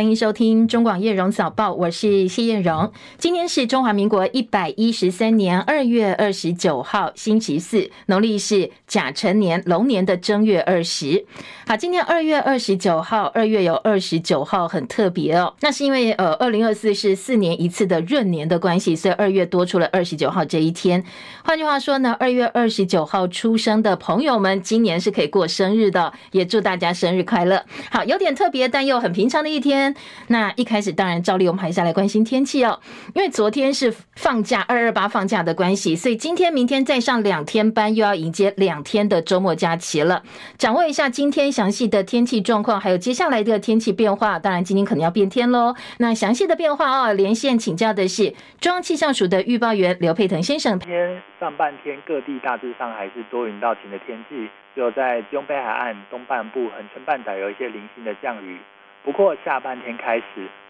欢迎收听中广叶荣早报，我是谢艳荣。今天是中华民国一百一十三年二月二十九号，星期四，农历是甲辰年龙年的正月二十。好，今天二月二十九号，二月有二十九号很特别哦，那是因为呃，二零二四是四年一次的闰年的关系，所以二月多出了二十九号这一天。换句话说呢，二月二十九号出生的朋友们，今年是可以过生日的，也祝大家生日快乐。好，有点特别，但又很平常的一天。那一开始当然照例我们还是来关心天气哦，因为昨天是放假二二八放假的关系，所以今天明天再上两天班，又要迎接两天的周末假期了。掌握一下今天详细的天气状况，还有接下来的天气变化。当然今天可能要变天喽。那详细的变化哦，连线请教的是中央气象署的预报员刘佩腾先生。今天上半天各地大致上还是多云到晴的天气，只有在基隆北海岸东半部、恒春半岛有一些零星的降雨。不过下半天开始，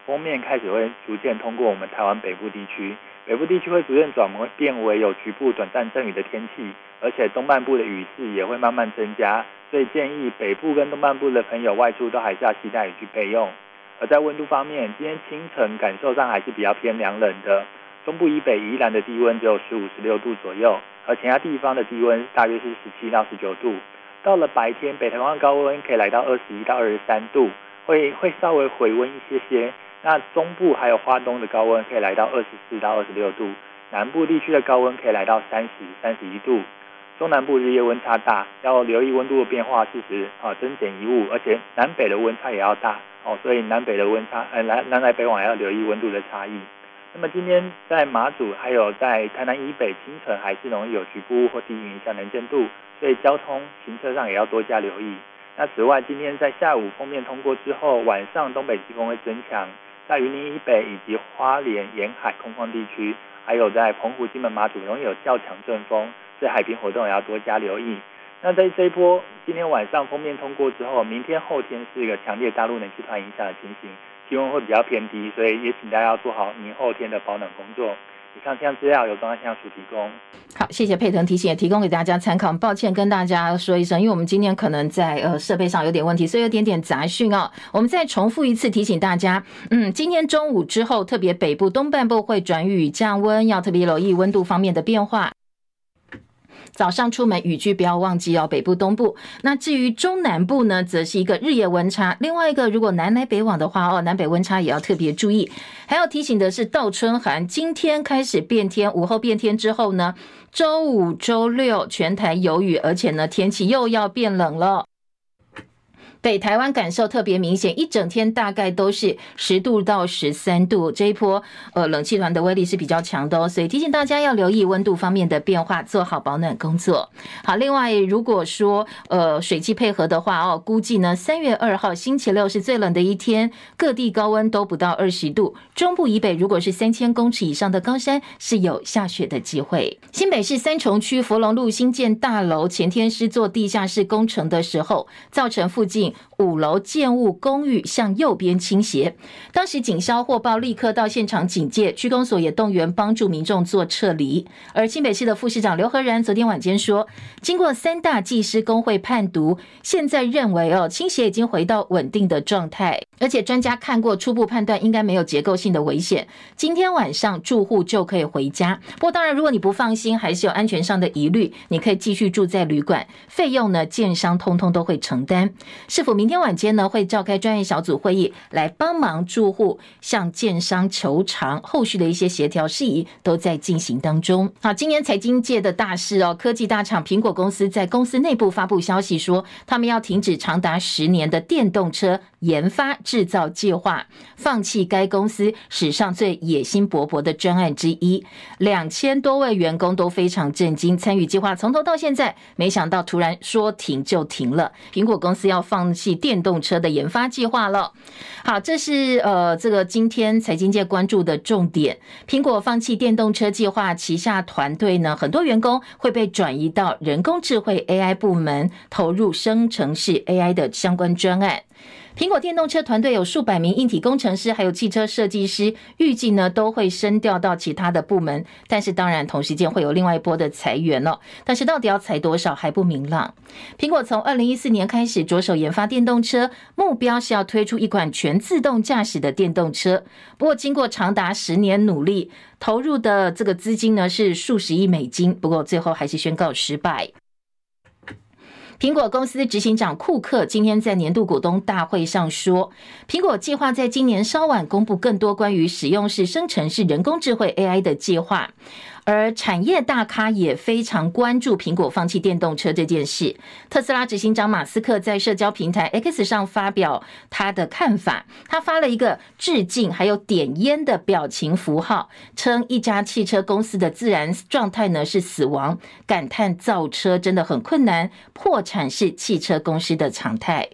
锋面开始会逐渐通过我们台湾北部地区，北部地区会逐渐转为变为有局部短暂阵雨的天气，而且东半部的雨势也会慢慢增加，所以建议北部跟东半部的朋友外出都还是要携带雨具备用。而在温度方面，今天清晨感受上还是比较偏凉冷的，中部以北宜兰的低温只有十五、十六度左右，而其他地方的低温大约是十七到十九度。到了白天，北台湾高温可以来到二十一到二十三度。会会稍微回温一些些，那中部还有花东的高温可以来到二十四到二十六度，南部地区的高温可以来到三十、三十一度，中南部日夜温差大，要留意温度的变化，适时啊增减衣物，而且南北的温差也要大哦，所以南北的温差，呃南南来北往要留意温度的差异。那么今天在马祖还有在台南以北清晨还是容易有局部或低云影响能见度，所以交通行车上也要多加留意。那此外，今天在下午锋面通过之后，晚上东北季风会增强，在云林以北以及花莲沿海空旷地区，还有在澎湖、金门、马祖容易有较强阵风，所以海边活动也要多加留意。那在这一波今天晚上锋面通过之后，明天后天是一个强烈大陆冷气团影响的情形，气温会比较偏低，所以也请大家要做好明后天的保暖工作。以上这样资料由中央气象署提供。好，谢谢佩腾提醒，也提供给大家参考。抱歉跟大家说一声，因为我们今天可能在呃设备上有点问题，所以有点点杂讯哦。我们再重复一次提醒大家，嗯，今天中午之后，特别北部东半部会转雨降温，要特别留意温度方面的变化。早上出门雨具不要忘记哦，北部、东部。那至于中南部呢，则是一个日夜温差。另外一个，如果南来北往的话哦，南北温差也要特别注意。还要提醒的是，倒春寒，今天开始变天，午后变天之后呢，周五、周六全台有雨，而且呢，天气又要变冷了。北台湾感受特别明显，一整天大概都是十度到十三度。这一波呃冷气团的威力是比较强的哦，所以提醒大家要留意温度方面的变化，做好保暖工作。好，另外如果说呃水汽配合的话哦，估计呢三月二号星期六是最冷的一天，各地高温都不到二十度。中部以北如果是三千公尺以上的高山是有下雪的机会。新北市三重区福龙路新建大楼前天是做地下室工程的时候，造成附近。五楼建物公寓向右边倾斜，当时警消获报，立刻到现场警戒，区公所也动员帮助民众做撤离。而新北市的副市长刘和然昨天晚间说，经过三大技师工会判读，现在认为哦，倾斜已经回到稳定的状态，而且专家看过初步判断应该没有结构性的危险。今天晚上住户就可以回家。不过当然，如果你不放心，还是有安全上的疑虑，你可以继续住在旅馆，费用呢，建商通通都会承担。市府明天晚间呢会召开专业小组会议，来帮忙住户向建商求偿，后续的一些协调事宜都在进行当中。好，今年财经界的大事哦，科技大厂苹果公司在公司内部发布消息说，他们要停止长达十年的电动车研发制造计划，放弃该公司史上最野心勃勃的专案之一。两千多位员工都非常震惊，参与计划从头到现在，没想到突然说停就停了。苹果公司要放弃电动车的研发计划了。好，这是呃这个今天财经界关注的重点。苹果放弃电动车计划，旗下团队呢，很多员工会被转移到人工智慧 AI 部门，投入生成式 AI 的相关专案。苹果电动车团队有数百名硬体工程师，还有汽车设计师，预计呢都会升调到其他的部门。但是当然，同时间会有另外一波的裁员了。但是到底要裁多少还不明朗。苹果从二零一四年开始着手研发电动车，目标是要推出一款全自动驾驶的电动车。不过经过长达十年努力，投入的这个资金呢是数十亿美金，不过最后还是宣告失败。苹果公司执行长库克今天在年度股东大会上说，苹果计划在今年稍晚公布更多关于使用式生成式人工智慧 AI 的计划。而产业大咖也非常关注苹果放弃电动车这件事。特斯拉执行长马斯克在社交平台 X 上发表他的看法，他发了一个致敬还有点烟的表情符号，称一家汽车公司的自然状态呢是死亡，感叹造车真的很困难，破产是汽车公司的常态。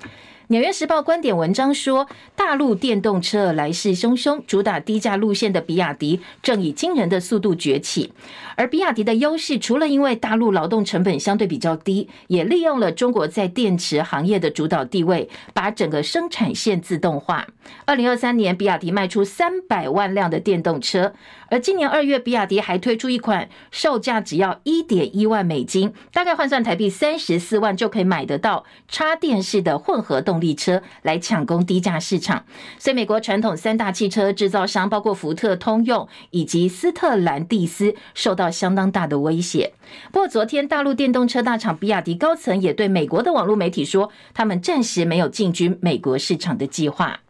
《纽约时报》观点文章说，大陆电动车来势汹汹，主打低价路线的比亚迪正以惊人的速度崛起。而比亚迪的优势，除了因为大陆劳动成本相对比较低，也利用了中国在电池行业的主导地位，把整个生产线自动化。二零二三年，比亚迪卖出三百万辆的电动车。而今年二月，比亚迪还推出一款售价只要一点一万美金，大概换算台币三十四万就可以买得到插电式的混合动力车，来抢攻低价市场。所以，美国传统三大汽车制造商，包括福特、通用以及斯特兰蒂斯，受到相当大的威胁。不过，昨天大陆电动车大厂比亚迪高层也对美国的网络媒体说，他们暂时没有进军美国市场的计划。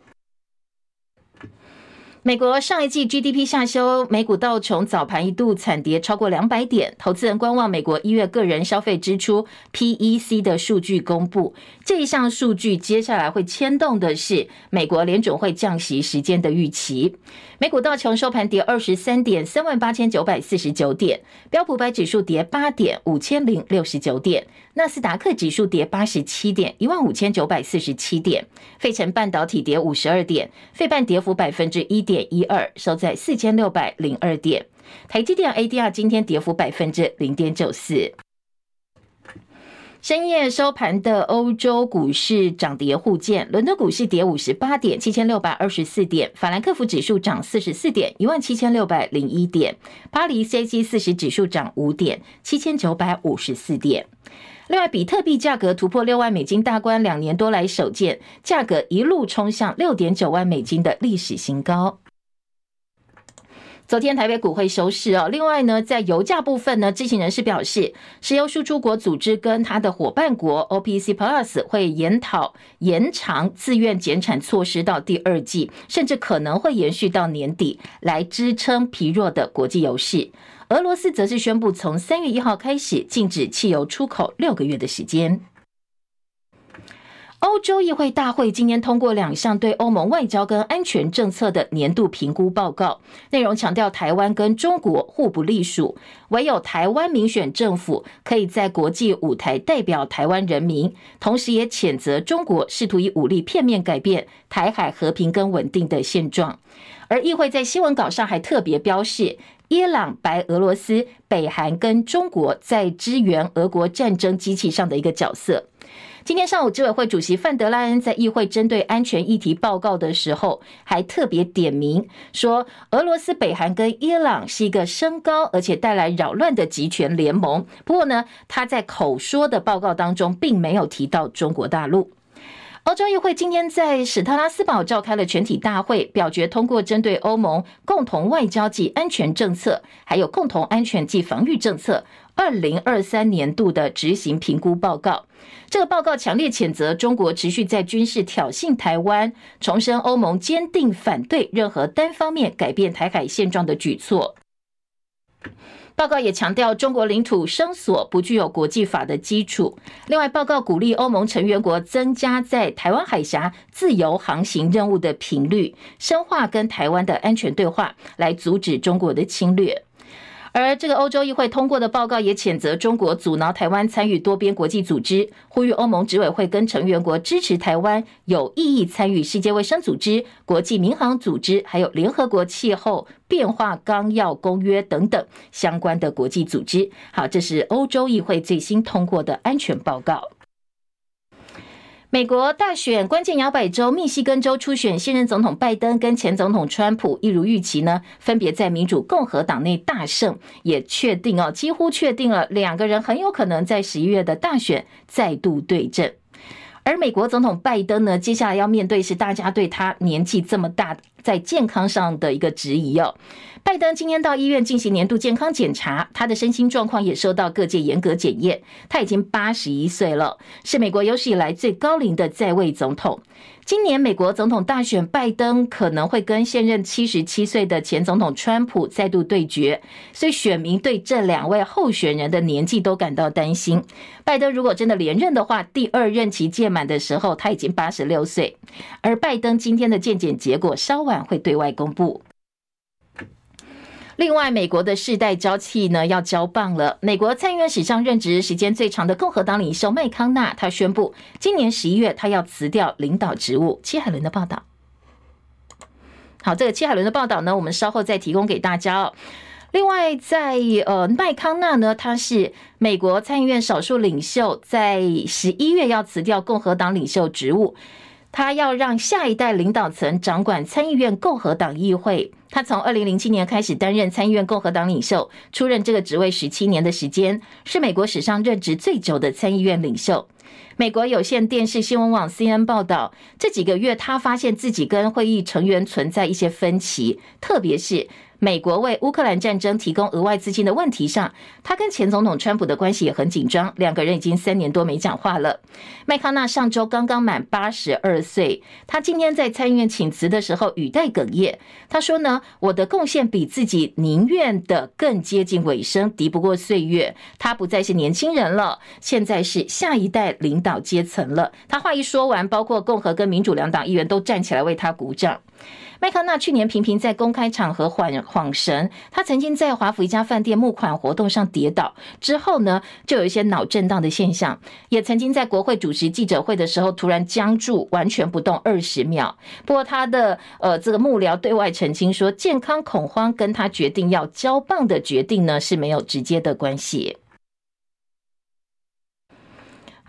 美国上一季 GDP 下修，美股道琼早盘一度惨跌超过两百点，投资人观望美国一月个人消费支出 PEC 的数据公布。这一项数据接下来会牵动的是美国联准会降息时间的预期。美股道琼收盘跌二十三点，三万八千九百四十九点；标普百指数跌八点，五千零六十九点；纳斯达克指数跌八十七点，一万五千九百四十七点；费城半导体跌五十二点，费半跌幅百分之一点一二，收在四千六百零二点；台积电 ADR 今天跌幅百分之零点九四。深夜收盘的欧洲股市涨跌互见，伦敦股市跌五十八点，七千六百二十四点；法兰克福指数涨四十四点，一万七千六百零一点；巴黎 CAC 四十指数涨五点，七千九百五十四点。另外，比特币价格突破六万美金大关，两年多来首见，价格一路冲向六点九万美金的历史新高。昨天台北股会收市哦。另外呢，在油价部分呢，知情人士表示，石油输出国组织跟它的伙伴国 OPEC Plus 会研讨延长自愿减产措施到第二季，甚至可能会延续到年底，来支撑疲弱的国际油市。俄罗斯则是宣布从三月一号开始禁止汽油出口六个月的时间。欧洲议会大会今年通过两项对欧盟外交跟安全政策的年度评估报告，内容强调台湾跟中国互不隶属，唯有台湾民选政府可以在国际舞台代表台湾人民，同时也谴责中国试图以武力片面改变台海和平跟稳定的现状。而议会在新闻稿上还特别标示，伊朗、白俄罗斯、北韩跟中国在支援俄国战争机器上的一个角色。今天上午，执委会主席范德赖恩在议会针对安全议题报告的时候，还特别点名说，俄罗斯、北韩跟伊朗是一个升高而且带来扰乱的集权联盟。不过呢，他在口说的报告当中，并没有提到中国大陆。欧洲议会今天在史特拉斯堡召开了全体大会，表决通过针对欧盟共同外交及安全政策，还有共同安全及防御政策二零二三年度的执行评估报告。这个报告强烈谴责中国持续在军事挑衅台湾，重申欧盟坚定反对任何单方面改变台海现状的举措。报告也强调，中国领土声索不具有国际法的基础。另外，报告鼓励欧盟成员国增加在台湾海峡自由航行任务的频率，深化跟台湾的安全对话，来阻止中国的侵略。而这个欧洲议会通过的报告也谴责中国阻挠台湾参与多边国际组织，呼吁欧盟执委会跟成员国支持台湾有意义参与世界卫生组织、国际民航组织，还有联合国气候变化纲要公约等等相关的国际组织。好，这是欧洲议会最新通过的安全报告。美国大选关键摇摆州密西根州初选，现任总统拜登跟前总统川普一如预期呢，分别在民主共和党内大胜，也确定哦，几乎确定了两个人很有可能在十一月的大选再度对阵。而美国总统拜登呢，接下来要面对是大家对他年纪这么大，在健康上的一个质疑哦。拜登今天到医院进行年度健康检查，他的身心状况也受到各界严格检验。他已经八十一岁了，是美国有史以来最高龄的在位总统。今年美国总统大选，拜登可能会跟现任七十七岁的前总统川普再度对决，所以选民对这两位候选人的年纪都感到担心。拜登如果真的连任的话，第二任期届满的时候，他已经八十六岁。而拜登今天的健检结果稍晚会对外公布。另外，美国的世代交替呢要交棒了。美国参议院史上任职时间最长的共和党领袖麦康纳，他宣布今年十一月他要辞掉领导职务。戚海伦的报道。好，这个戚海伦的报道呢，我们稍后再提供给大家哦。另外在，在呃麦康纳呢，他是美国参议院少数领袖，在十一月要辞掉共和党领袖职务。他要让下一代领导层掌管参议院共和党议会。他从二零零七年开始担任参议院共和党领袖，出任这个职位十七年的时间，是美国史上任职最久的参议院领袖。美国有线电视新闻网 CNN 报道，这几个月他发现自己跟会议成员存在一些分歧，特别是。美国为乌克兰战争提供额外资金的问题上，他跟前总统川普的关系也很紧张，两个人已经三年多没讲话了。麦康纳上周刚刚满八十二岁，他今天在参议院请辞的时候语带哽咽，他说呢：“我的贡献比自己宁愿的更接近尾声，敌不过岁月。他不再是年轻人了，现在是下一代领导阶层了。”他话一说完，包括共和跟民主两党议员都站起来为他鼓掌。麦康纳去年频频在公开场合晃晃神，他曾经在华府一家饭店募款活动上跌倒，之后呢，就有一些脑震荡的现象，也曾经在国会主持记者会的时候突然僵住，完全不动二十秒。不过他的呃这个幕僚对外澄清说，健康恐慌跟他决定要交棒的决定呢是没有直接的关系。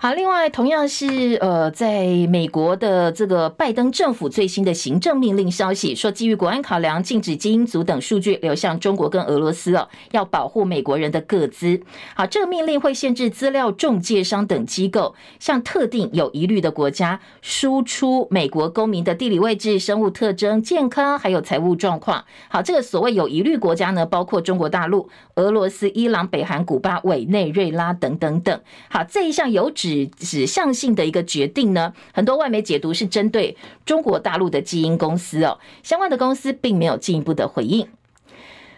好，另外同样是呃，在美国的这个拜登政府最新的行政命令消息说，基于国安考量，禁止基因组等数据流向中国跟俄罗斯哦，要保护美国人的个资。好，这个命令会限制资料中介商等机构向特定有疑虑的国家输出美国公民的地理位置、生物特征、健康还有财务状况。好，这个所谓有疑虑国家呢，包括中国大陆、俄罗斯、伊朗、北韩、古巴、委内瑞拉等等等。好，这一项有指。指指向性的一个决定呢，很多外媒解读是针对中国大陆的基因公司哦，相关的公司并没有进一步的回应。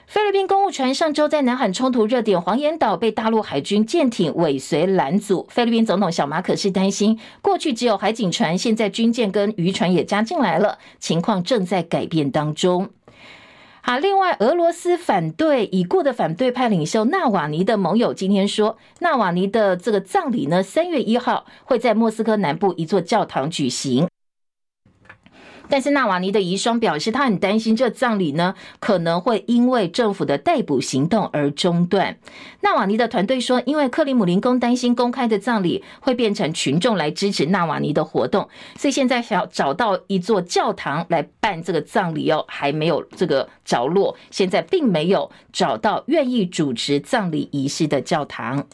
菲律宾公务船上周在南海冲突热点黄岩岛被大陆海军舰艇尾随拦阻，菲律宾总统小马可是担心，过去只有海警船，现在军舰跟渔船也加进来了，情况正在改变当中。好，另外，俄罗斯反对已故的反对派领袖纳瓦尼的盟友今天说，纳瓦尼的这个葬礼呢，三月一号会在莫斯科南部一座教堂举行。但是纳瓦尼的遗孀表示，他很担心这葬礼呢可能会因为政府的逮捕行动而中断。纳瓦尼的团队说，因为克里姆林宫担心公开的葬礼会变成群众来支持纳瓦尼的活动，所以现在想要找到一座教堂来办这个葬礼哦，还没有这个着落。现在并没有找到愿意主持葬礼仪式的教堂。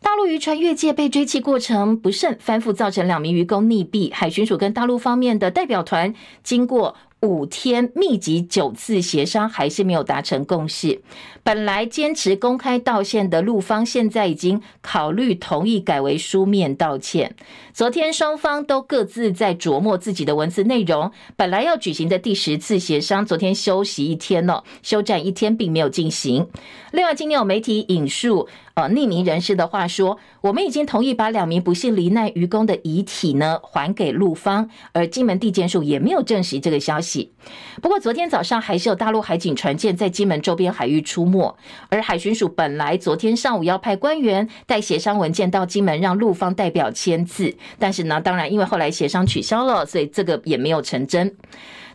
大陆渔船越界被追击过程不慎翻覆，造成两名渔工溺毙。海巡署跟大陆方面的代表团经过五天密集九次协商，还是没有达成共识。本来坚持公开道歉的陆方，现在已经考虑同意改为书面道歉。昨天双方都各自在琢磨自己的文字内容。本来要举行的第十次协商，昨天休息一天了，休战一天，并没有进行。另外，今天有媒体引述呃匿名人士的话说，我们已经同意把两名不幸罹难渔工的遗体呢还给陆方，而金门地检署也没有证实这个消息。不过，昨天早上还是有大陆海警船舰在金门周边海域出没，而海巡署本来昨天上午要派官员带协商文件到金门，让陆方代表签字，但是呢，当然因为后来协商取消了，所以这个也没有成真。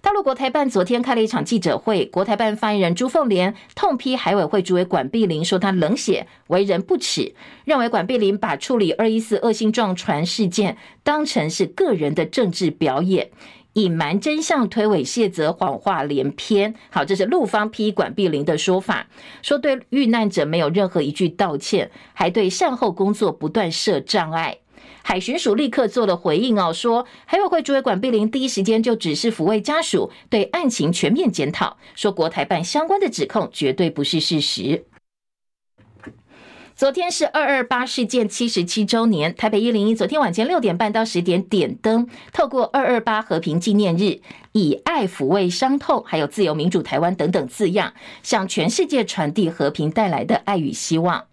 大陆国台办昨天开了一场记者会，国台办发言人朱凤莲痛批海委会主委管碧玲，说他冷血、为人不耻，认为管碧玲把处理二一四恶性撞船事件当成是个人的政治表演，隐瞒真相、推诿卸责、谎话连篇。好，这是陆方批管碧玲的说法，说对遇难者没有任何一句道歉，还对善后工作不断设障碍。海巡署立刻做了回应哦，说海委会主委管碧玲第一时间就指示抚慰家属对案情全面检讨，说国台办相关的指控绝对不是事实。昨天是二二八事件七十七周年，台北一零一昨天晚间六点半到十点点灯，透过二二八和平纪念日，以爱抚慰伤痛，还有自由民主台湾等等字样，向全世界传递和平带来的爱与希望。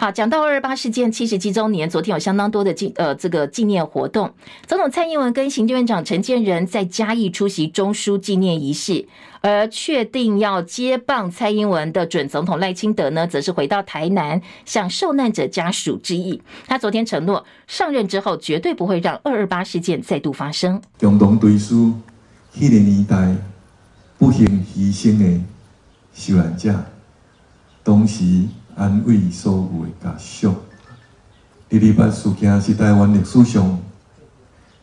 好，讲到二二八事件七十七周年，昨天有相当多的纪呃这个纪念活动。总统蔡英文跟行政院长陈建仁在嘉义出席中枢纪念仪式，而确定要接棒蔡英文的准总统赖清德呢，则是回到台南向受难者家属致意。他昨天承诺上任之后绝对不会让二二八事件再度发生。共同追思那个年代不幸牺牲的受难者，同时。安慰所有的家属。二二八事件是台湾历史上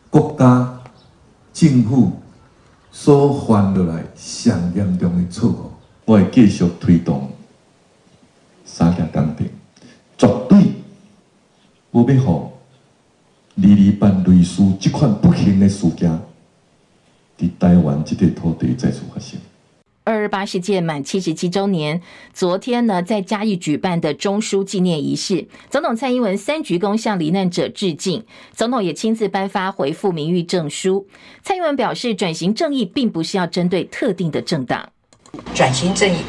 国家政府所犯落来上严重的错误。我会继续推动三项公平，绝对不要让二二八类似这款不幸的事件在台湾即块土地再次发生。二二八事件满七十七周年，昨天呢，在嘉义举办的中枢纪念仪式，总统蔡英文三鞠躬向罹难者致敬，总统也亲自颁发回复名誉证书。蔡英文表示，转型正义并不是要针对特定的政党，转型正义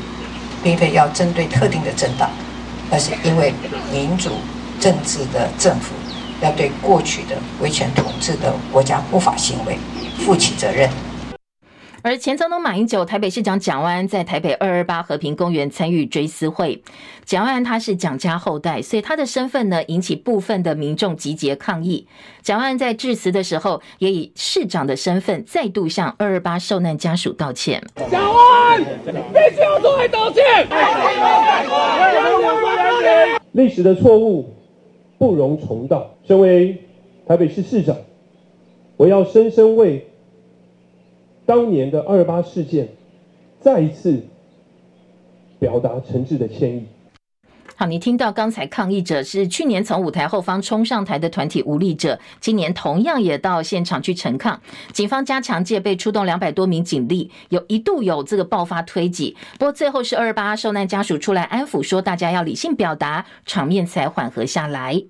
并非要针对特定的政党，而是因为民主政治的政府要对过去的威权统治的国家不法行为负起责任。而前总统马英九、台北市长蒋万安在台北二二八和平公园参与追思会。蒋万安他是蒋家后代，所以他的身份呢，引起部分的民众集结抗议。蒋万安在致辞的时候，也以市长的身份再度向二二八受难家属道歉。蒋万安必须要作为道歉。历史的错误不容重蹈。身为台北市市长，我要深深为。当年的二八事件，再一次表达诚挚的歉意。好，你听到刚才抗议者是去年从舞台后方冲上台的团体无力者，今年同样也到现场去陈抗。警方加强戒备，出动两百多名警力，有一度有这个爆发推挤，不过最后是二二八受难家属出来安抚，说大家要理性表达，场面才缓和下来。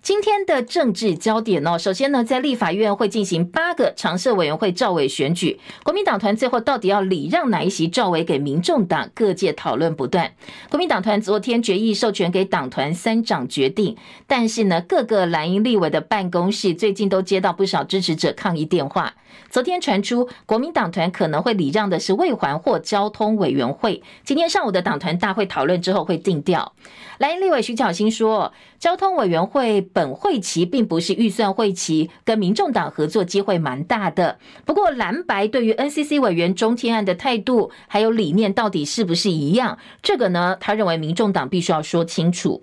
今天的政治焦点哦，首先呢，在立法院会进行八个常设委员会召委选举，国民党团最后到底要礼让哪一席召委给民众党？各界讨论不断。国民党团昨天决议授权给党团三长决定，但是呢，各个蓝营立委的办公室最近都接到不少支持者抗议电话。昨天传出国民党团可能会礼让的是未环或交通委员会，今天上午的党团大会讨论之后会定调。蓝营立委徐巧芯说，交通委员会本会期并不是预算会期，跟民众党合作机会蛮大的。不过蓝白对于 NCC 委员中天案的态度还有理念到底是不是一样？这个呢，他认为民众党必须要说清楚。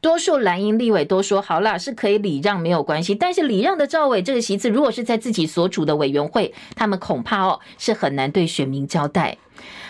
多数蓝营立委都说好啦，是可以礼让没有关系。但是礼让的赵伟这个席次，如果是在自己所处的委员会，他们恐怕哦是很难对选民交代。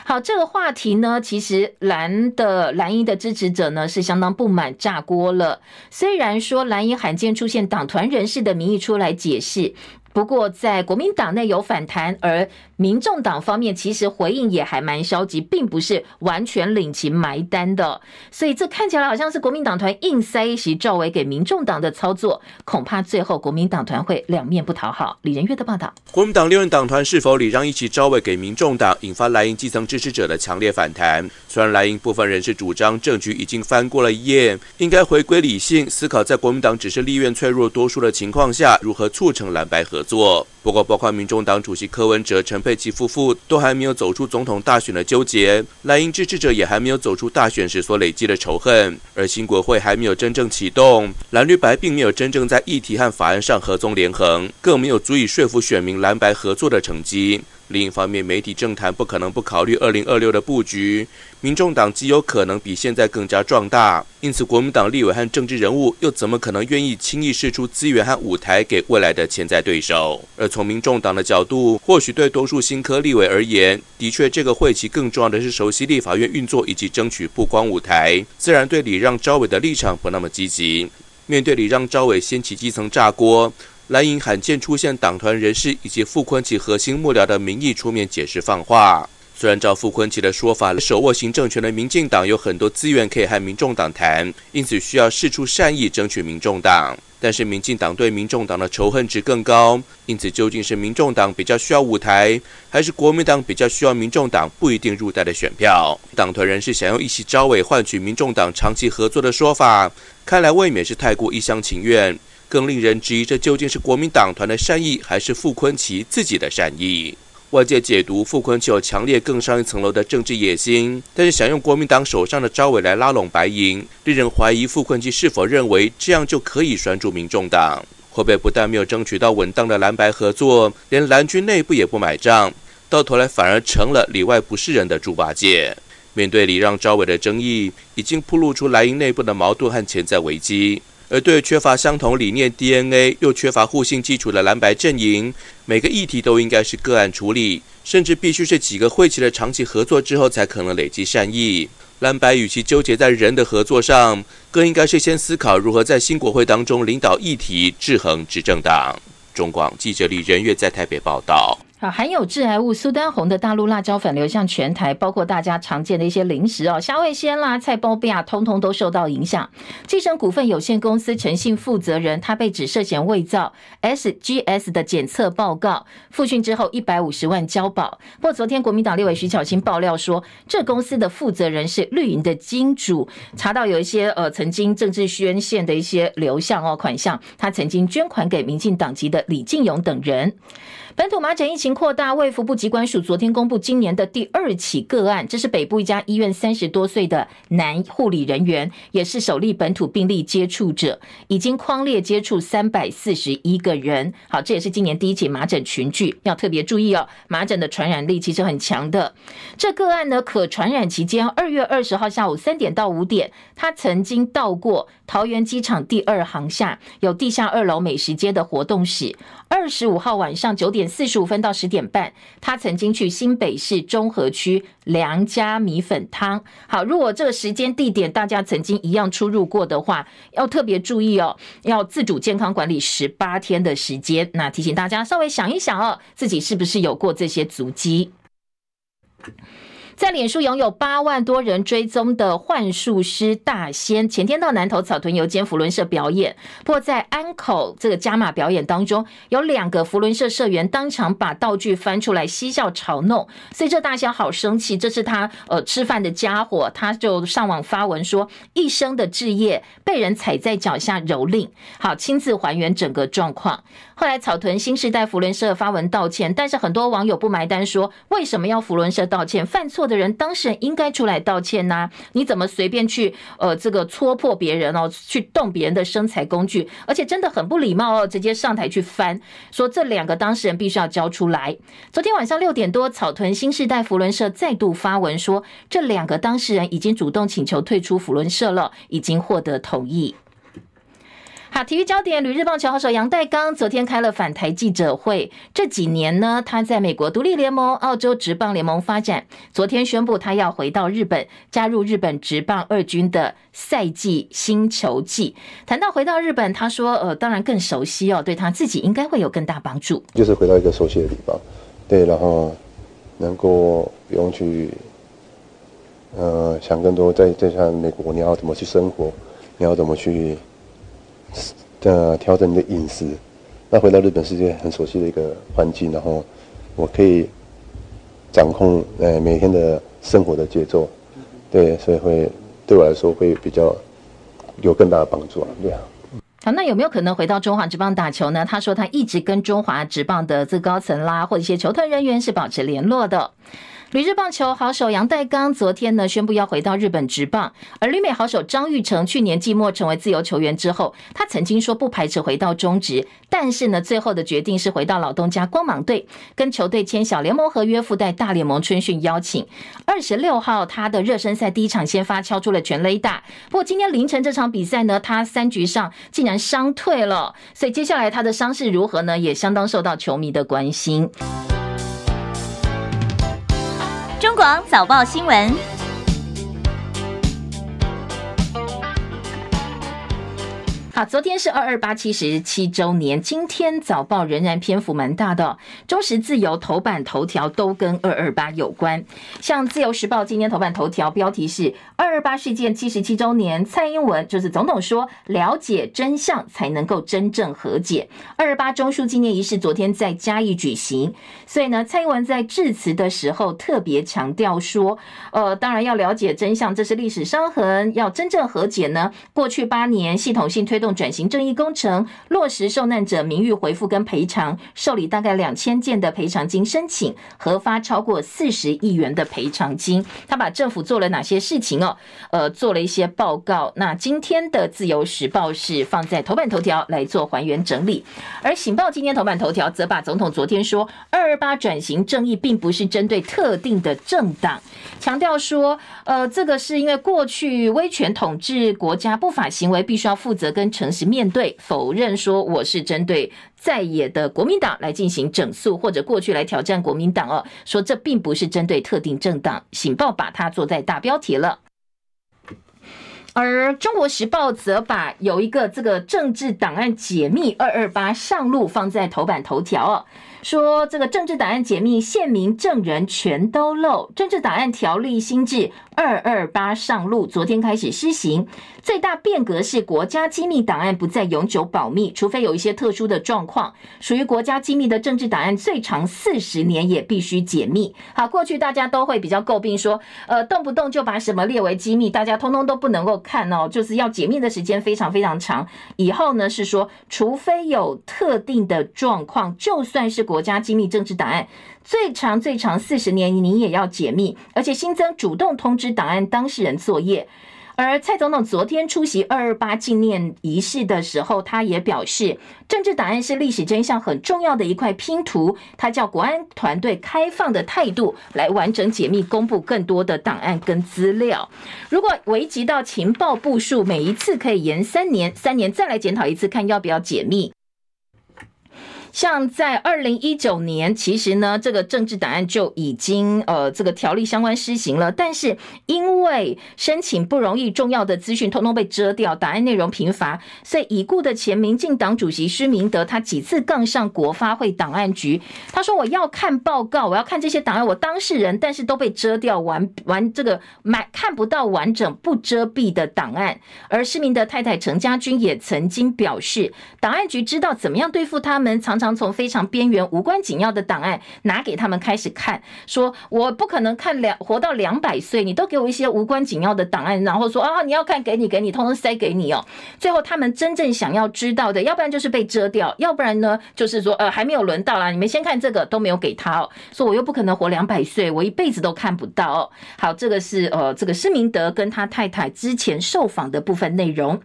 好，这个话题呢，其实蓝的蓝营的支持者呢是相当不满，炸锅了。虽然说蓝营罕见出现党团人士的名义出来解释。不过，在国民党内有反弹，而民众党方面其实回应也还蛮消极，并不是完全领情埋单的。所以这看起来好像是国民党团硬塞一席赵薇给民众党的操作，恐怕最后国民党团会两面不讨好。李仁月的报道：国民党六任党团是否礼让一席赵薇给民众党，引发蓝营基层支持者的强烈反弹。虽然蓝营部分人士主张政局已经翻过了一页，应该回归理性思考，在国民党只是立院脆弱多数的情况下，如何促成蓝白合做，不过包括民众党主席柯文哲、陈佩琪夫妇都还没有走出总统大选的纠结，蓝营支持者也还没有走出大选时所累积的仇恨，而新国会还没有真正启动，蓝绿白并没有真正在议题和法案上合纵连横，更没有足以说服选民蓝白合作的成绩。另一方面，媒体政坛不可能不考虑二零二六的布局。民众党极有可能比现在更加壮大，因此国民党立委和政治人物又怎么可能愿意轻易释出资源和舞台给未来的潜在对手？而从民众党的角度，或许对多数新科立委而言，的确这个会期更重要的是熟悉立法院运作以及争取曝光舞台，自然对礼让赵伟的立场不那么积极。面对礼让赵伟掀起基层炸锅。蓝营罕见出现党团人士以及傅崐萁核心幕僚的名义出面解释放话。虽然照傅崐萁的说法，手握行政权的民进党有很多资源可以和民众党谈，因此需要释出善意争取民众党。但是民进党对民众党的仇恨值更高，因此究竟是民众党比较需要舞台，还是国民党比较需要民众党不一定入袋的选票？党团人士想用一席招委换取民众党长期合作的说法，看来未免是太过一厢情愿。更令人质疑，这究竟是国民党团的善意，还是傅昆萁自己的善意？外界解读傅昆萁有强烈更上一层楼的政治野心，但是想用国民党手上的招委来拉拢白营，令人怀疑傅昆萁是否认为这样就可以拴住民众党？会不会不但没有争取到稳当的蓝白合作，连蓝军内部也不买账，到头来反而成了里外不是人的猪八戒？面对礼让招委的争议，已经暴露出蓝营内部的矛盾和潜在危机。而对缺乏相同理念 DNA 又缺乏互信基础的蓝白阵营，每个议题都应该是个案处理，甚至必须是几个会期的长期合作之后才可能累积善意。蓝白与其纠结在人的合作上，更应该是先思考如何在新国会当中领导议题，制衡执政党。中广记者李仁月在台北报道。好，含有致癌物苏丹红的大陆辣椒粉流向全台，包括大家常见的一些零食哦，虾味鲜啦、菜包饼啊，通通都受到影响。继承股份有限公司陈姓负责人，他被指涉嫌伪造 SGS 的检测报告，复讯之后一百五十万交保。不过昨天国民党立委徐巧芯爆料说，这公司的负责人是绿营的金主，查到有一些呃曾经政治宣献的一些流向哦款项，他曾经捐款给民进党籍的李进勇等人。本土麻疹疫情扩大，卫福部疾管署昨天公布今年的第二起个案，这是北部一家医院三十多岁的男护理人员，也是首例本土病例接触者，已经匡列接触三百四十一个人。好，这也是今年第一起麻疹群聚，要特别注意哦。麻疹的传染力其实很强的。这个案呢，可传染期间二月二十号下午三点到五点，他曾经到过桃园机场第二航厦有地下二楼美食街的活动室。二十五号晚上九点四十五分到十点半，他曾经去新北市中和区梁家米粉汤。好，如果这个时间地点大家曾经一样出入过的话，要特别注意哦，要自主健康管理十八天的时间。那提醒大家稍微想一想哦，自己是不是有过这些足迹？在脸书拥有八万多人追踪的幻术师大仙，前天到南投草屯油尖福伦社表演。不过在安口这个加码表演当中，有两个福伦社社员当场把道具翻出来嬉笑嘲弄，所以这大仙好生气。这是他呃吃饭的家伙，他就上网发文说，一生的志业被人踩在脚下蹂躏。好，亲自还原整个状况。后来草屯新时代福伦社发文道歉，但是很多网友不买单说，为什么要福伦社道歉？犯错。的人，当事人应该出来道歉呐、你怎么随便去呃这个戳破别人哦，去动别人的生财工具，而且真的很不礼貌哦，直接上台去翻，说这两个当事人必须要交出来。昨天晚上六点多，草屯新世代福伦社再度发文说，这两个当事人已经主动请求退出福伦社了，已经获得同意。好，体育焦点，旅日棒球好手杨代刚昨天开了返台记者会。这几年呢，他在美国独立联盟、澳洲职棒联盟发展。昨天宣布他要回到日本，加入日本职棒二军的赛季新球季。谈到回到日本，他说：“呃，当然更熟悉哦，对他自己应该会有更大帮助。就是回到一个熟悉的地方，对，然后能够不用去，呃，想更多。在在像美国，你要怎么去生活？你要怎么去？”呃，调整你的饮食，那回到日本是一个很熟悉的一个环境，然后我可以掌控呃每天的生活的节奏，对，所以会对我来说会比较有更大的帮助啊，对啊。好，那有没有可能回到中华职棒打球呢？他说他一直跟中华职棒的最高层啦，或者一些球团人员是保持联络的。旅日棒球好手杨代刚昨天呢宣布要回到日本职棒，而旅美好手张玉成去年季末成为自由球员之后，他曾经说不排斥回到中职，但是呢最后的决定是回到老东家光芒队，跟球队签小联盟合约，附带大联盟春训邀请。二十六号他的热身赛第一场先发敲出了全垒打，不过今天凌晨这场比赛呢，他三局上竟然伤退了，所以接下来他的伤势如何呢？也相当受到球迷的关心。网早报新闻。好，昨天是二二八七十七周年，今天早报仍然篇幅蛮大的，中时自由头版头条都跟二二八有关。像自由时报今天头版头条标题是二二八事件七十七周年，蔡英文就是总统说，了解真相才能够真正和解。二二八中枢纪念仪式昨天在嘉义举行，所以呢，蔡英文在致辞的时候特别强调说，呃，当然要了解真相，这是历史伤痕，要真正和解呢，过去八年系统性推动。转型正义工程落实受难者名誉回复跟赔偿，受理大概两千件的赔偿金申请，核发超过四十亿元的赔偿金。他把政府做了哪些事情哦？呃，做了一些报告。那今天的自由时报是放在头版头条来做还原整理，而醒报今天头版头条则把总统昨天说二二八转型正义并不是针对特定的政党，强调说，呃，这个是因为过去威权统治国家不法行为必须要负责跟。诚实面对，否认说我是针对在野的国民党来进行整肃，或者过去来挑战国民党哦，说这并不是针对特定政党。醒报把它做在大标题了，而中国时报则把有一个这个政治档案解密二二八上路放在头版头条哦。说这个政治档案解密，县民证人全都漏。政治档案条例新制二二八上路，昨天开始施行。最大变革是国家机密档案不再永久保密，除非有一些特殊的状况，属于国家机密的政治档案，最长四十年也必须解密。好，过去大家都会比较诟病说，呃，动不动就把什么列为机密，大家通通都不能够看哦，就是要解密的时间非常非常长。以后呢是说，除非有特定的状况，就算是国国家机密政治档案最长最长四十年，你也要解密，而且新增主动通知档案当事人作业。而蔡总统昨天出席二二八纪念仪式的时候，他也表示，政治档案是历史真相很重要的一块拼图。他叫国安团队开放的态度来完整解密，公布更多的档案跟资料。如果危及到情报部署，每一次可以延三年，三年再来检讨一次，看要不要解密。像在二零一九年，其实呢，这个政治档案就已经呃，这个条例相关施行了，但是因为申请不容易，重要的资讯通通被遮掉，档案内容贫乏，所以已故的前民进党主席施明德他几次杠上国发会档案局，他说我要看报告，我要看这些档案，我当事人，但是都被遮掉完完这个买看不到完整不遮蔽的档案，而施明德太太陈家军也曾经表示，档案局知道怎么样对付他们，常常。常从非常边缘、无关紧要的档案拿给他们开始看，说我不可能看两活到两百岁，你都给我一些无关紧要的档案，然后说啊，你要看给你给你，通通塞给你哦。最后他们真正想要知道的，要不然就是被遮掉，要不然呢就是说呃还没有轮到啦，你们先看这个都没有给他哦，说我又不可能活两百岁，我一辈子都看不到哦。好，这个是呃这个施明德跟他太太之前受访的部分内容。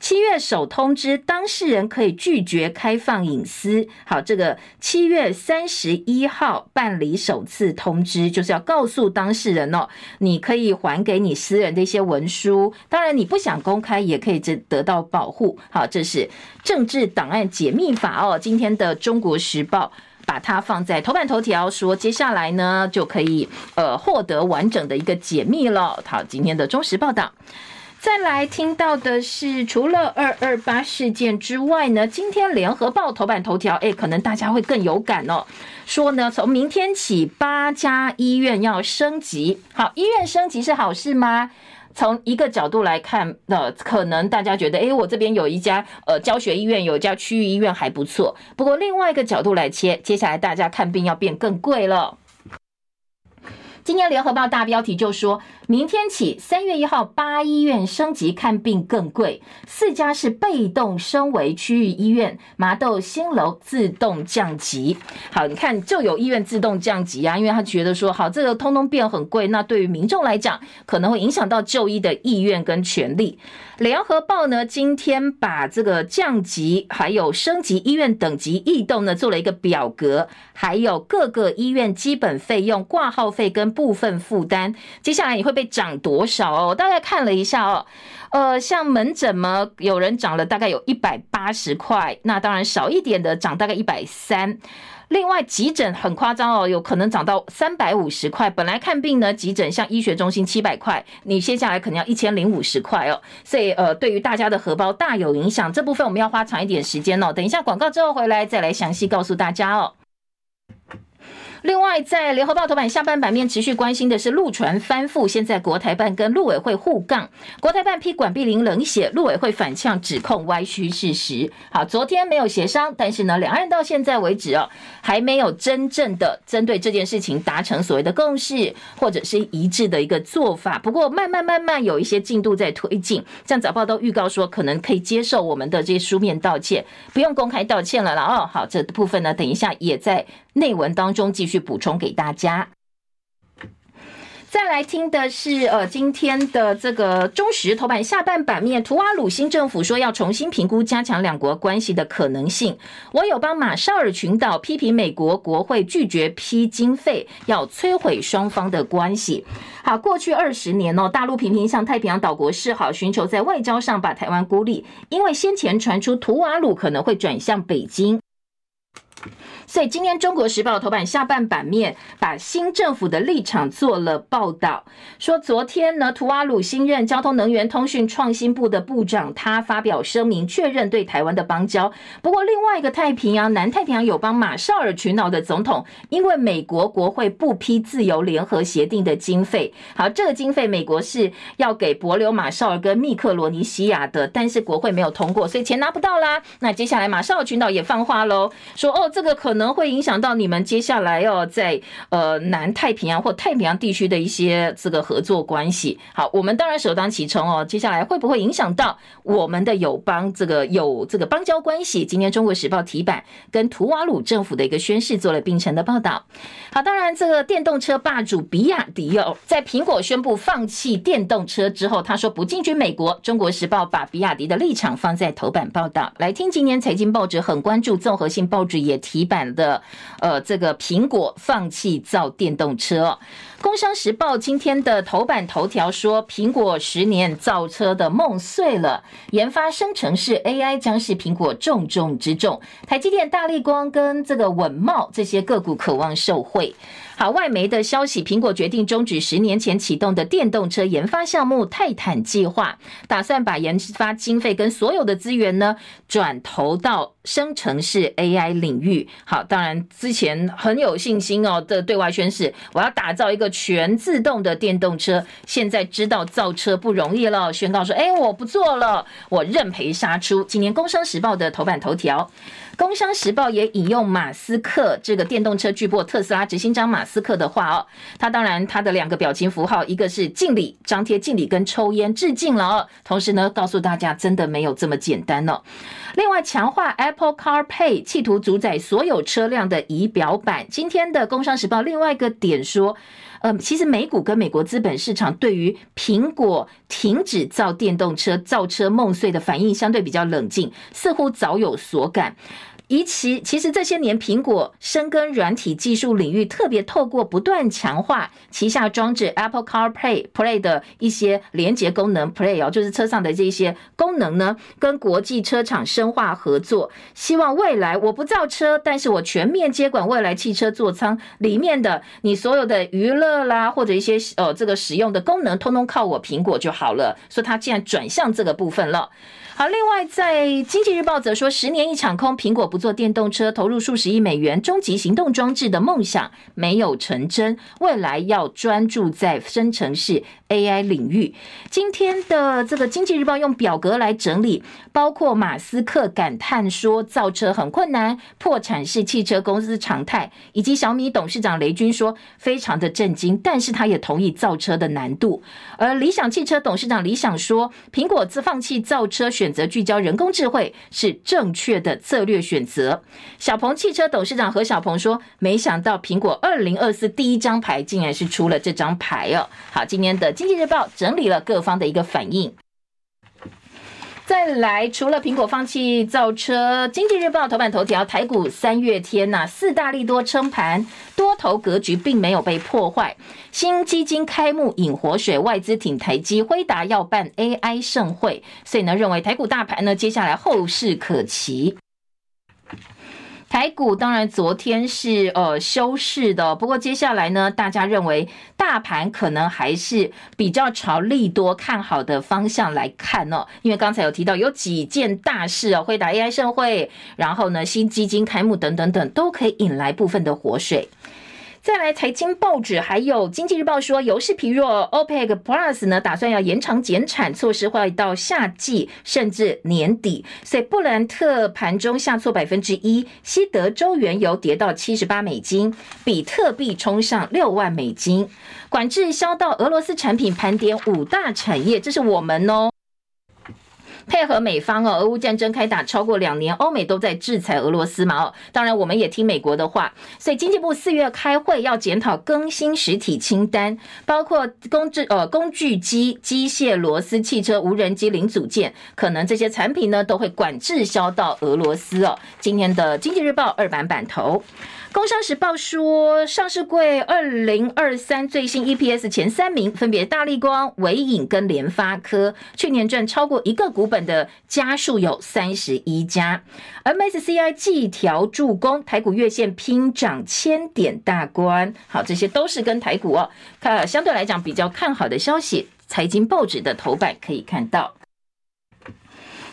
七月首通知当事人可以拒绝开放隐私。好，这个七月三十一号办理首次通知，就是要告诉当事人哦，你可以还给你私人的一些文书，当然你不想公开也可以得得到保护。好，这是政治档案解密法哦。今天的中国时报把它放在头版头条，说接下来呢就可以呃获得完整的一个解密了。好，今天的中时报道。再来听到的是，除了二二八事件之外呢，今天联合报头版头条，哎，可能大家会更有感哦。说呢，从明天起八家医院要升级。好，医院升级是好事吗？从一个角度来看，呃，可能大家觉得，哎，我这边有一家呃教学医院，有一家区域医院还不错。不过另外一个角度来切，接下来大家看病要变更贵了。今天联合报大标题就说，明天起三月一号八医院升级看病更贵，四家是被动升为区域医院，麻豆新楼自动降级。好，你看就有医院自动降级啊，因为他觉得说，好，这个通通变很贵，那对于民众来讲，可能会影响到就医的意愿跟权利。联合报呢，今天把这个降级还有升级医院等级异动呢，做了一个表格，还有各个医院基本费用、挂号费跟部分负担，接下来你会被涨多少哦？我大概看了一下哦，呃，像门诊嘛，有人涨了大概有一百八十块，那当然少一点的涨大概一百三。另外，急诊很夸张哦，有可能涨到三百五十块。本来看病呢，急诊像医学中心七百块，你接下来可能要一千零五十块哦。所以，呃，对于大家的荷包大有影响。这部分我们要花长一点时间哦。等一下广告之后回来再来详细告诉大家哦。另外，在联合报头版下半版面持续关心的是陆船翻覆，现在国台办跟陆委会互杠，国台办批管碧玲冷血，陆委会反呛指控歪曲事实。好，昨天没有协商，但是呢，两岸到现在为止哦，还没有真正的针对这件事情达成所谓的共识或者是一致的一个做法。不过，慢慢慢慢有一些进度在推进，像早报都预告说，可能可以接受我们的这些书面道歉，不用公开道歉了了哦。好，这部分呢，等一下也在内文当中继续。补充给大家。再来听的是，呃，今天的这个中时头版下半版面，图瓦鲁新政府说要重新评估加强两国关系的可能性。我友邦马绍尔群岛批评美国国会拒绝批经费，要摧毁双方的关系。好，过去二十年哦，大陆频频向太平洋岛国示好，寻求在外交上把台湾孤立，因为先前传出图瓦鲁可能会转向北京。所以今天《中国时报》头版下半版面把新政府的立场做了报道，说昨天呢，图瓦鲁新任交通能源通讯创新部的部长，他发表声明确认对台湾的邦交。不过，另外一个太平洋南太平洋友邦马绍尔群岛的总统，因为美国国会不批自由联合协定的经费，好，这个经费美国是要给帛琉、马绍尔跟密克罗尼西亚的，但是国会没有通过，所以钱拿不到啦。那接下来马绍尔群岛也放话喽，说哦，这个可能。会影响到你们接下来要在呃南太平洋或太平洋地区的一些这个合作关系。好，我们当然首当其冲哦。接下来会不会影响到我们的友邦这个有这个邦交关系？今天《中国时报》题版跟图瓦鲁政府的一个宣誓做了并成的报道。好，当然这个电动车霸主比亚迪哦，在苹果宣布放弃电动车之后，他说不进军美国。《中国时报》把比亚迪的立场放在头版报道。来听今年财经报纸很关注，综合性报纸也提版。的呃，这个苹果放弃造电动车。工商时报今天的头版头条说，苹果十年造车的梦碎了，研发生成式 AI 将是苹果重中之重。台积电、大立光跟这个稳茂这些个股渴望受惠。好，外媒的消息，苹果决定终止十年前启动的电动车研发项目泰坦计划，打算把研发经费跟所有的资源呢转投到生成式 AI 领域。好，当然之前很有信心哦的对外宣示，我要打造一个全自动的电动车，现在知道造车不容易了，宣告说：“哎，我不做了，我认赔杀出。”今年《工商时报》的头版头条。《工商时报》也引用马斯克这个电动车巨擘特斯拉执行长马斯克的话哦，他当然他的两个表情符号，一个是敬礼，张贴敬礼跟抽烟致敬了哦，同时呢告诉大家真的没有这么简单哦。另外强化 Apple Car Pay，企图主宰所有车辆的仪表板。今天的《工商时报》另外一个点说。呃，其实美股跟美国资本市场对于苹果停止造电动车、造车梦碎的反应相对比较冷静，似乎早有所感。以其其实这些年，苹果深耕软体技术领域，特别透过不断强化旗下装置 Apple CarPlay Play 的一些连接功能，Play 哦，就是车上的这些功能呢，跟国际车厂深化合作，希望未来我不造车，但是我全面接管未来汽车座舱里面的你所有的娱乐啦，或者一些呃这个使用的功能，通通靠我苹果就好了。所以它竟然转向这个部分了。好，另外在《经济日报》则说，十年一场空，苹果不做电动车，投入数十亿美元，终极行动装置的梦想没有成真，未来要专注在生成式 AI 领域。今天的这个《经济日报》用表格来整理，包括马斯克感叹说造车很困难，破产是汽车公司常态，以及小米董事长雷军说非常的震惊，但是他也同意造车的难度。而理想汽车董事长李想说，苹果自放弃造车选。择聚焦人工智慧是正确的策略选择。小鹏汽车董事长何小鹏说：“没想到苹果二零二四第一张牌竟然是出了这张牌哦。”好，今天的经济日报整理了各方的一个反应。再来，除了苹果放弃造车，经济日报头版头条：台股三月天呐、四大利多撑盘，多头格局并没有被破坏。新基金开幕引活水，外资挺台积，辉达要办 AI 盛会，所以呢，认为台股大盘呢，接下来后市可期。台股当然昨天是呃休市的，不过接下来呢，大家认为大盘可能还是比较朝利多看好的方向来看哦，因为刚才有提到有几件大事哦，会打 AI 盛会，然后呢新基金开幕等等等，都可以引来部分的活水。再来，财经报纸还有《经济日报》说，油市疲弱，OPEC Plus 呢打算要延长减产措施，会到夏季甚至年底。所以布兰特盘中下挫百分之一，西德州原油跌到七十八美金，比特币冲上六万美金。管制销到俄罗斯产品盘点五大产业，这是我们哦。配合美方哦，俄乌战争开打超过两年，欧美都在制裁俄罗斯嘛哦，当然我们也听美国的话，所以经济部四月开会要检讨更新实体清单，包括工具呃工具机、机械螺丝、汽车无人机零组件，可能这些产品呢都会管制销到俄罗斯哦。今天的经济日报二版版头。工商时报说，上市柜二零二三最新 EPS 前三名分别大立光、纬颖跟联发科，去年赚超过一个股本的家数有三十一家。MSCI 季调助攻台股月线拼涨千点大关，好，这些都是跟台股哦，看相对来讲比较看好的消息。财经报纸的头版可以看到。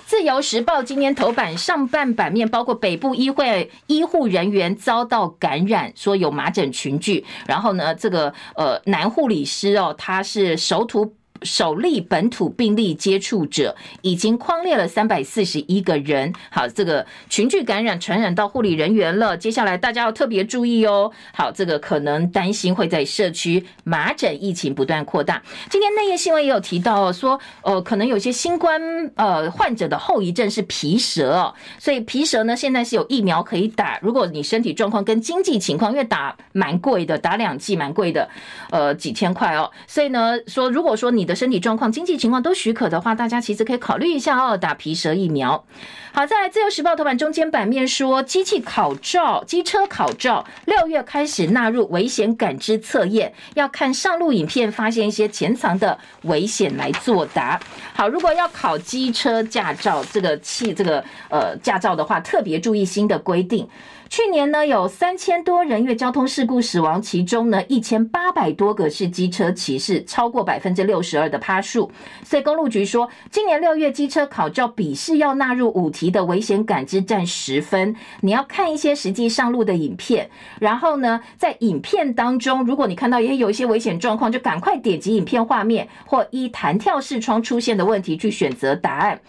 自由时报今天头版上半版面，包括北部医会医护人员遭到感染，说有麻疹群聚，然后呢，这个呃男护理师哦，他是首土。首例本土病例接触者已经框列了三百四十一个人。好，这个群聚感染传染到护理人员了，接下来大家要特别注意哦。好，这个可能担心会在社区麻疹疫情不断扩大。今天内页新闻也有提到说，呃，可能有些新冠呃患者的后遗症是皮蛇哦，所以皮蛇呢现在是有疫苗可以打。如果你身体状况跟经济情况，因为打蛮贵的，打两剂蛮贵的，呃，几千块哦。所以呢，说如果说你的身体状况、经济情况都许可的话，大家其实可以考虑一下哦，打皮蛇疫苗。好，再来，《自由时报》头版中间版面说，机器考照、机车考照六月开始纳入危险感知测验，要看上路影片，发现一些潜藏的危险来作答。好，如果要考机车驾照，这个汽这个呃驾照的话，特别注意新的规定。去年呢，有三千多人因交通事故死亡，其中呢，一千八百多个是机车骑士，超过百分之六十二的趴数。所以公路局说，今年六月机车考照笔试要纳入五题的危险感知占十分，你要看一些实际上路的影片，然后呢，在影片当中，如果你看到也有一些危险状况，就赶快点击影片画面或依弹跳视窗出现的问题去选择答案。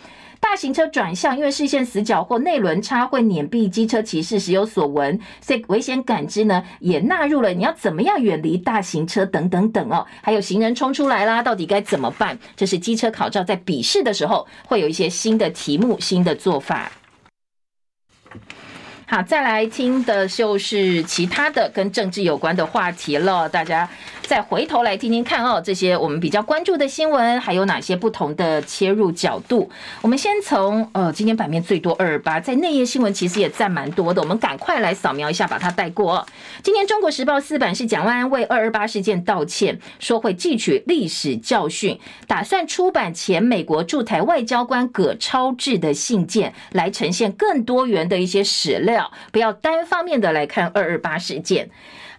大型车转向，因为视线死角或内轮差会碾毙机车骑士，时有所闻。所以危险感知呢也纳入了，你要怎么样远离大型车等等等哦。还有行人冲出来啦，到底该怎么办？这是机车考照在笔试的时候会有一些新的题目、新的做法。好，再来听的就是其他的跟政治有关的话题了，大家。再回头来听听看哦，这些我们比较关注的新闻还有哪些不同的切入角度？我们先从呃，今天版面最多二二八，在内页新闻其实也占蛮多的，我们赶快来扫描一下，把它带过。今天中国时报四版是蒋万安为二二八事件道歉，说会汲取历史教训，打算出版前美国驻台外交官葛超智的信件，来呈现更多元的一些史料，不要单方面的来看二二八事件。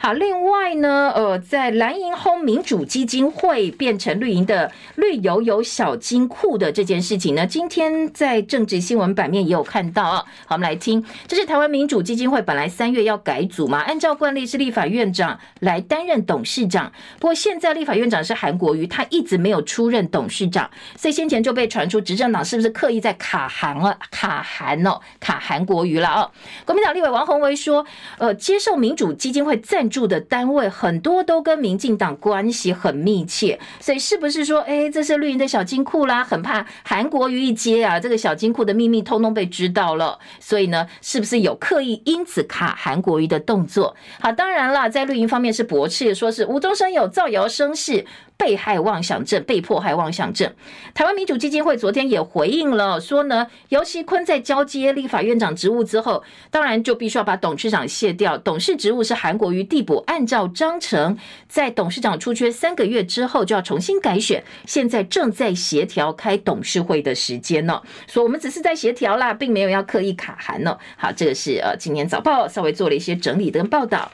好，另外呢，呃，在蓝营轰民主基金会变成绿营的绿油油小金库的这件事情呢，今天在政治新闻版面也有看到啊。好，我们来听，这是台湾民主基金会本来三月要改组嘛，按照惯例是立法院长来担任董事长，不过现在立法院长是韩国瑜，他一直没有出任董事长，所以先前就被传出执政党是不是刻意在卡韩啊？卡韩哦，卡韩国瑜了哦。国民党立委王宏威说，呃，接受民主基金会赞住的单位很多都跟民进党关系很密切，所以是不是说，哎，这是绿营的小金库啦？很怕韩国瑜一接啊，这个小金库的秘密通通被知道了，所以呢，是不是有刻意因此卡韩国瑜的动作？好，当然了，在绿营方面是驳斥，说是无中生有、造谣生事。被害妄想症，被迫害妄想症。台湾民主基金会昨天也回应了，说呢，游锡坤在交接立法院长职务之后，当然就必须要把董事长卸掉，董事职务是韩国瑜递补，按照章程，在董事长出缺三个月之后就要重新改选，现在正在协调开董事会的时间呢，说我们只是在协调啦，并没有要刻意卡韩呢。好，这个是呃，今年早报稍微做了一些整理的报道。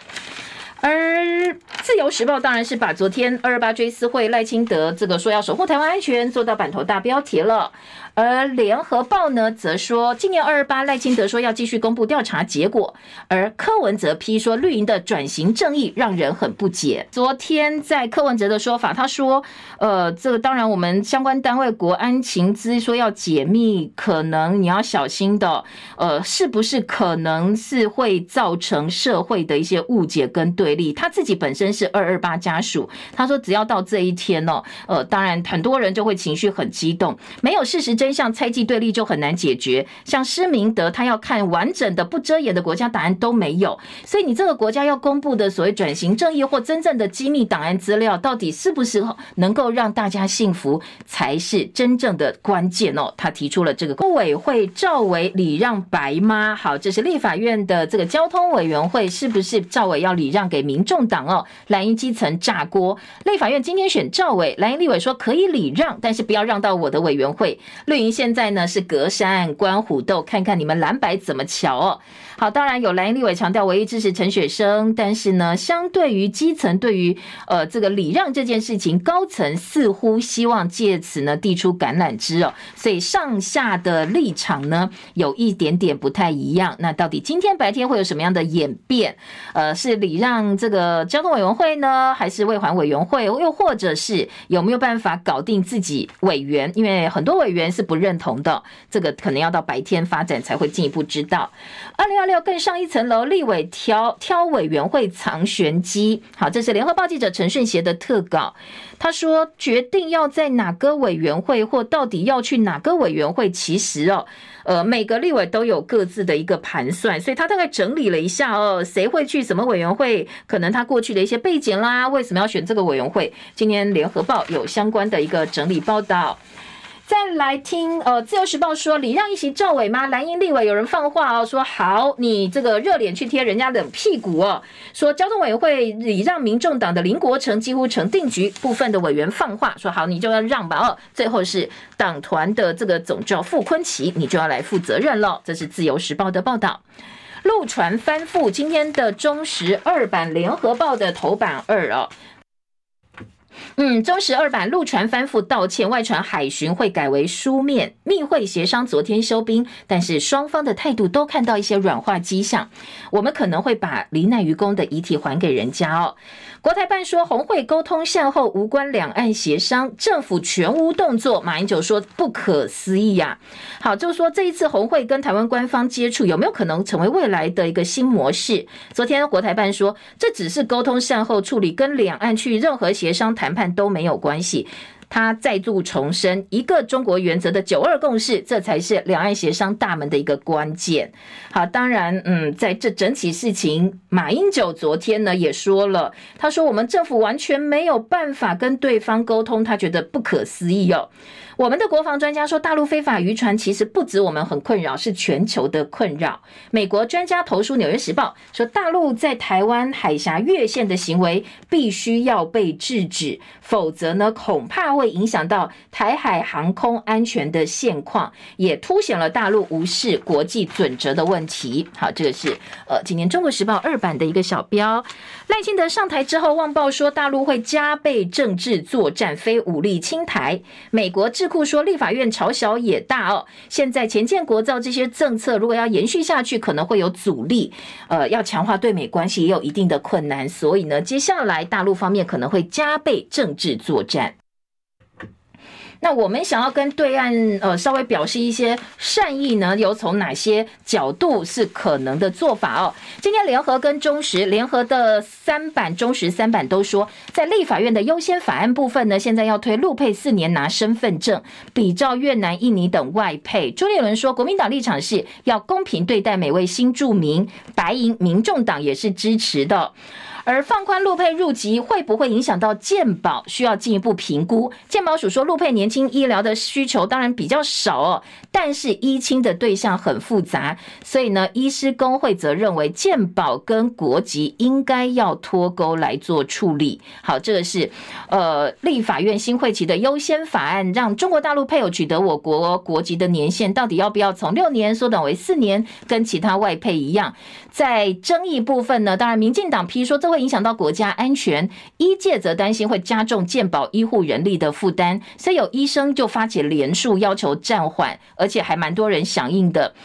而自由时报当然是把昨天二二八追思会赖清德这个说要守护台湾安全做到版头大标题了。而联合报呢，则说今年二二八赖清德说要继续公布调查结果，而柯文哲批说绿营的转型正义让人很不解。昨天在柯文哲的说法，他说，呃，这个当然我们相关单位国安情资说要解密，可能你要小心的，呃，是不是可能是会造成社会的一些误解跟对立？他自己本身是二二八家属，他说只要到这一天哦，呃，当然很多人就会情绪很激动，没有事实真。相猜忌对立就很难解决，像施明德他要看完整的不遮掩的国家档案都没有，所以你这个国家要公布的所谓转型正义或真正的机密档案资料，到底是不是能够让大家信服，才是真正的关键哦。他提出了这个公委会赵伟礼让白吗？好，这是立法院的这个交通委员会，是不是赵伟要礼让给给民众党哦？蓝营基层炸锅，立法院今天选赵伟，蓝营立委说可以礼让，但是不要让到我的委员会。绿营现在呢是隔山观虎斗，看看你们蓝白怎么瞧哦。好，当然有蓝营立委强调唯一支持陈雪生，但是呢，相对于基层，对于呃这个礼让这件事情，高层似乎希望借此呢递出橄榄枝哦，所以上下的立场呢有一点点不太一样。那到底今天白天会有什么样的演变？呃，是礼让这个交通委员会呢，还是卫环委员会？又或者是有没有办法搞定自己委员？因为很多委员是不认同的，这个可能要到白天发展才会进一步知道。二零二六更上一层楼，立委挑挑委员会藏玄机。好，这是联合报记者陈顺协的特稿。他说，决定要在哪个委员会，或到底要去哪个委员会，其实哦，呃，每个立委都有各自的一个盘算，所以他大概整理了一下哦，谁会去什么委员会，可能他过去的一些背景啦，为什么要选这个委员会？今天联合报有相关的一个整理报道。再来听，呃，《自由时报》说礼让一席赵伟吗？蓝营立委有人放话哦，说好，你这个热脸去贴人家冷屁股哦。说交通委员会礼让民众党的林国成几乎成定局，部分的委员放话说好，你就要让吧哦。最后是党团的这个总召傅昆萁，你就要来负责任了。这是《自由时报》的报道。路传翻覆，今天的中时二版联合报的头版二哦。嗯，中时二版陆船翻覆道歉，外传海巡会改为书面，密会协商，昨天休兵，但是双方的态度都看到一些软化迹象，我们可能会把罹难于公的遗体还给人家哦。国台办说，红会沟通善后，无关两岸协商，政府全无动作。马英九说不可思议呀、好，就是说这一次红会跟台湾官方接触，有没有可能成为未来的一个新模式？昨天国台办说，这只是沟通善后处理，跟两岸去任何协商谈判都没有关系。他再度重申一个中国原则的九二共识，这才是两岸协商大门的一个关键。好，当然，嗯，在这整起事情，马英九昨天呢也说了，他说我们政府完全没有办法跟对方沟通，他觉得不可思议哦。我们的国防专家说，大陆非法渔船其实不止我们很困扰，是全球的困扰。美国专家投书《纽约时报》说，大陆在台湾海峡越线的行为必须要被制止，否则呢，恐怕会影响到台海航空安全的现况，也凸显了大陆无视国际准则的问题。好，这个是呃，今年《中国时报》二版的一个小标。赖清德上台之后，旺报说大陆会加倍政治作战，非武力侵台。美国智库说，立法院朝小也大哦，现在前建国造这些政策，如果要延续下去，可能会有阻力。呃，要强化对美关系也有一定的困难，所以呢，接下来大陆方面可能会加倍政治作战。那我们想要跟对岸呃稍微表示一些善意呢，有从哪些角度是可能的做法哦？今天联合跟中时联合的三版、中时三版都说，在立法院的优先法案部分呢，现在要推陆配四年拿身份证，比照越南、印尼等外配。朱立伦说，国民党立场是要公平对待每位新住民，白银民众党也是支持的。而放宽陆配入籍会不会影响到健保？需要进一步评估。健保署说，陆配年轻医疗的需求当然比较少哦，但是医亲的对象很复杂，所以呢，医师工会则认为健保跟国籍应该要脱钩来做处理。好，这个是呃立法院新会期的优先法案，让中国大陆配偶取得我国国籍的年限到底要不要从六年缩短为四年，跟其他外配一样？在争议部分呢，当然民进党批说这会会影响到国家安全，医界则担心会加重健保医护人力的负担，所以有医生就发起联署要求暂缓，而且还蛮多人响应的。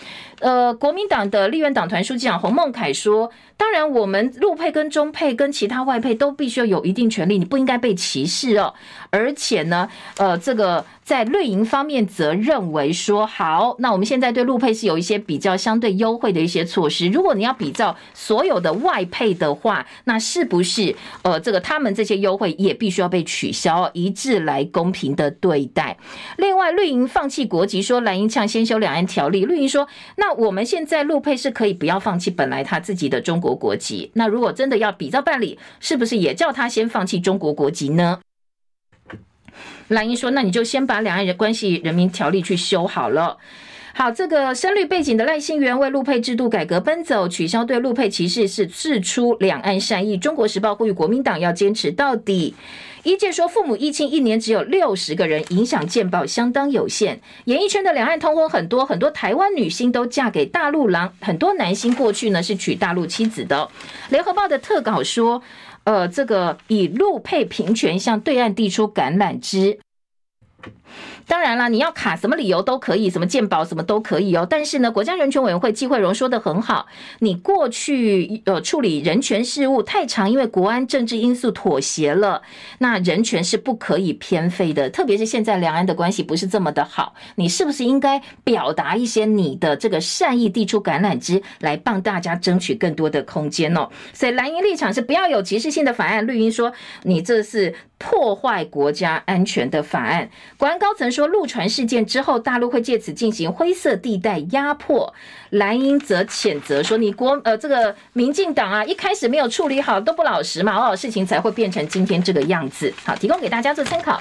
呃，国民党的立院党团书记长洪孟楷说。当然，我们陆配跟中配跟其他外配都必须要有一定权利，你不应该被歧视哦。而且呢，呃，这个在绿营方面则认为说，好，那我们现在对陆配是有一些比较相对优惠的一些措施。如果你要比照所有的外配的话，那是不是呃，这个他们这些优惠也必须要被取消，一致来公平的对待？另外，绿营放弃国籍，说蓝营呛先修两岸条例。绿营说，那我们现在陆配是可以不要放弃本来他自己的中国。国籍，那如果真的要比照办理，是不是也叫他先放弃中国国籍呢？蓝英说，那你就先把两岸人关系人民条例去修好了。好，这个深绿背景的赖清元为陆配制度改革奔走，取消对陆配歧视，是释出两岸善意。中国时报呼吁国民党要坚持到底。医界说，父母议亲一年只有六十个人，影响健保相当有限。演艺圈的两岸通婚很多，很多台湾女星都嫁给大陆郎，很多男星过去呢是娶大陆妻子的。联合报的特稿说，呃，这个以陆配平权向对岸递出橄榄枝。当然啦，你要卡什么理由都可以，什么鉴宝什么都可以哦。但是呢，国家人权委员会季慧荣说得很好，你过去呃处理人权事务太长，因为国安政治因素妥协了，那人权是不可以偏废的。特别是现在两岸的关系不是这么的好，你是不是应该表达一些你的这个善意，递出橄榄枝来帮大家争取更多的空间哦？所以蓝营立场是不要有歧视性的法案，绿营说你这是破坏国家安全的法案。国安高层说。陆传事件之后，大陆会借此进行灰色地带压迫。蓝英则谴责说：“你国呃，这个民进党啊，一开始没有处理好，都不老实嘛，哦，事情才会变成今天这个样子。”好，提供给大家做参考。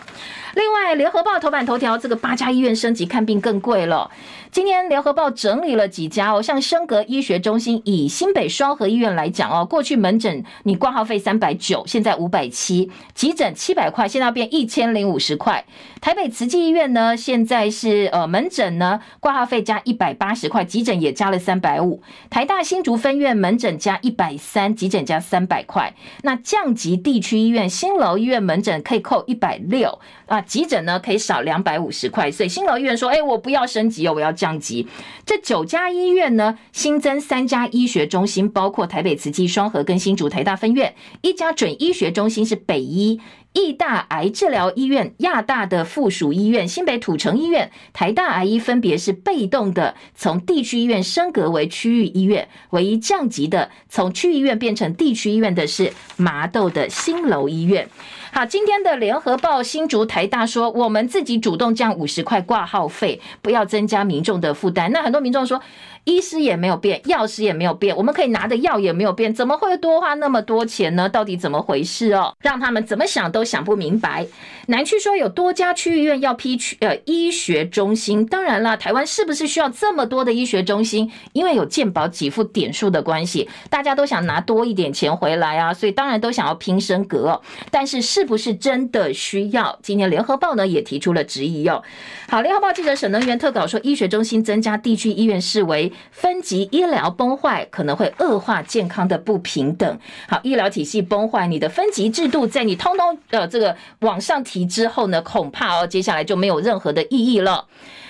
另外，联合报头版头条，这个八家医院升级看病更贵了。今天联合报整理了几家哦，像升格医学中心，以新北双和医院来讲哦，过去门诊你挂号费三百九，现在五百七；急诊七百块，现在变一千零五十块。台北慈济医院呢，现在是呃门诊呢挂号费加一百八十块，急诊也加了三百五。台大新竹分院门诊加一百三，急诊加三百块。那降级地区医院新楼医院门诊可以扣一百六啊，急诊呢可以少两百五十块。所以新楼医院说，哎，我不要升级哦，我要降级。这九家医院呢新增三家医学中心，包括台北慈济双和跟新竹台大分院，一家准医学中心是北医。义大癌治疗医院、亚大的附属医院、新北土城医院、台大癌医分别是被动的从地区医院升格为区域医院，唯一降级的从区域医院变成地区医院的是麻豆的新楼医院。好，今天的联合报新竹台大说，我们自己主动降五十块挂号费，不要增加民众的负担。那很多民众说。医师也没有变，药师也没有变，我们可以拿的药也没有变，怎么会多花那么多钱呢？到底怎么回事哦？让他们怎么想都想不明白。南区说有多家区域医院要批区呃医学中心，当然了，台湾是不是需要这么多的医学中心？因为有健保给付点数的关系，大家都想拿多一点钱回来啊，所以当然都想要拼升格。但是是不是真的需要？今天联合报呢也提出了质疑哦。好，联合报记者沈能源特稿说，医学中心增加，地区医院视为。分级医疗崩坏可能会恶化健康的不平等。好，医疗体系崩坏，你的分级制度在你通通呃这个往上提之后呢，恐怕哦接下来就没有任何的意义了。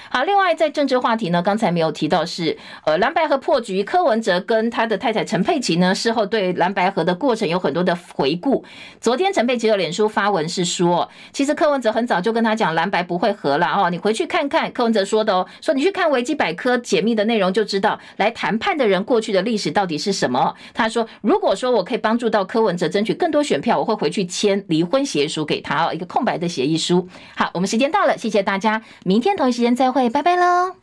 好，另外在政治话题呢，刚才没有提到是，呃，蓝白合破局，柯文哲跟他的太太陈佩琪呢，事后对蓝白合的过程有很多的回顾。昨天陈佩琪的脸书发文是说，其实柯文哲很早就跟他讲蓝白不会合了哦，你回去看看柯文哲说的哦，说你去看维基百科解密的内容就知道，来谈判的人过去的历史到底是什么。他说，如果说我可以帮助到柯文哲争取更多选票，我会回去签离婚协议书给他哦，一个空白的协议书。好，我们时间到了，谢谢大家，明天同一时间再会会。拜拜喽。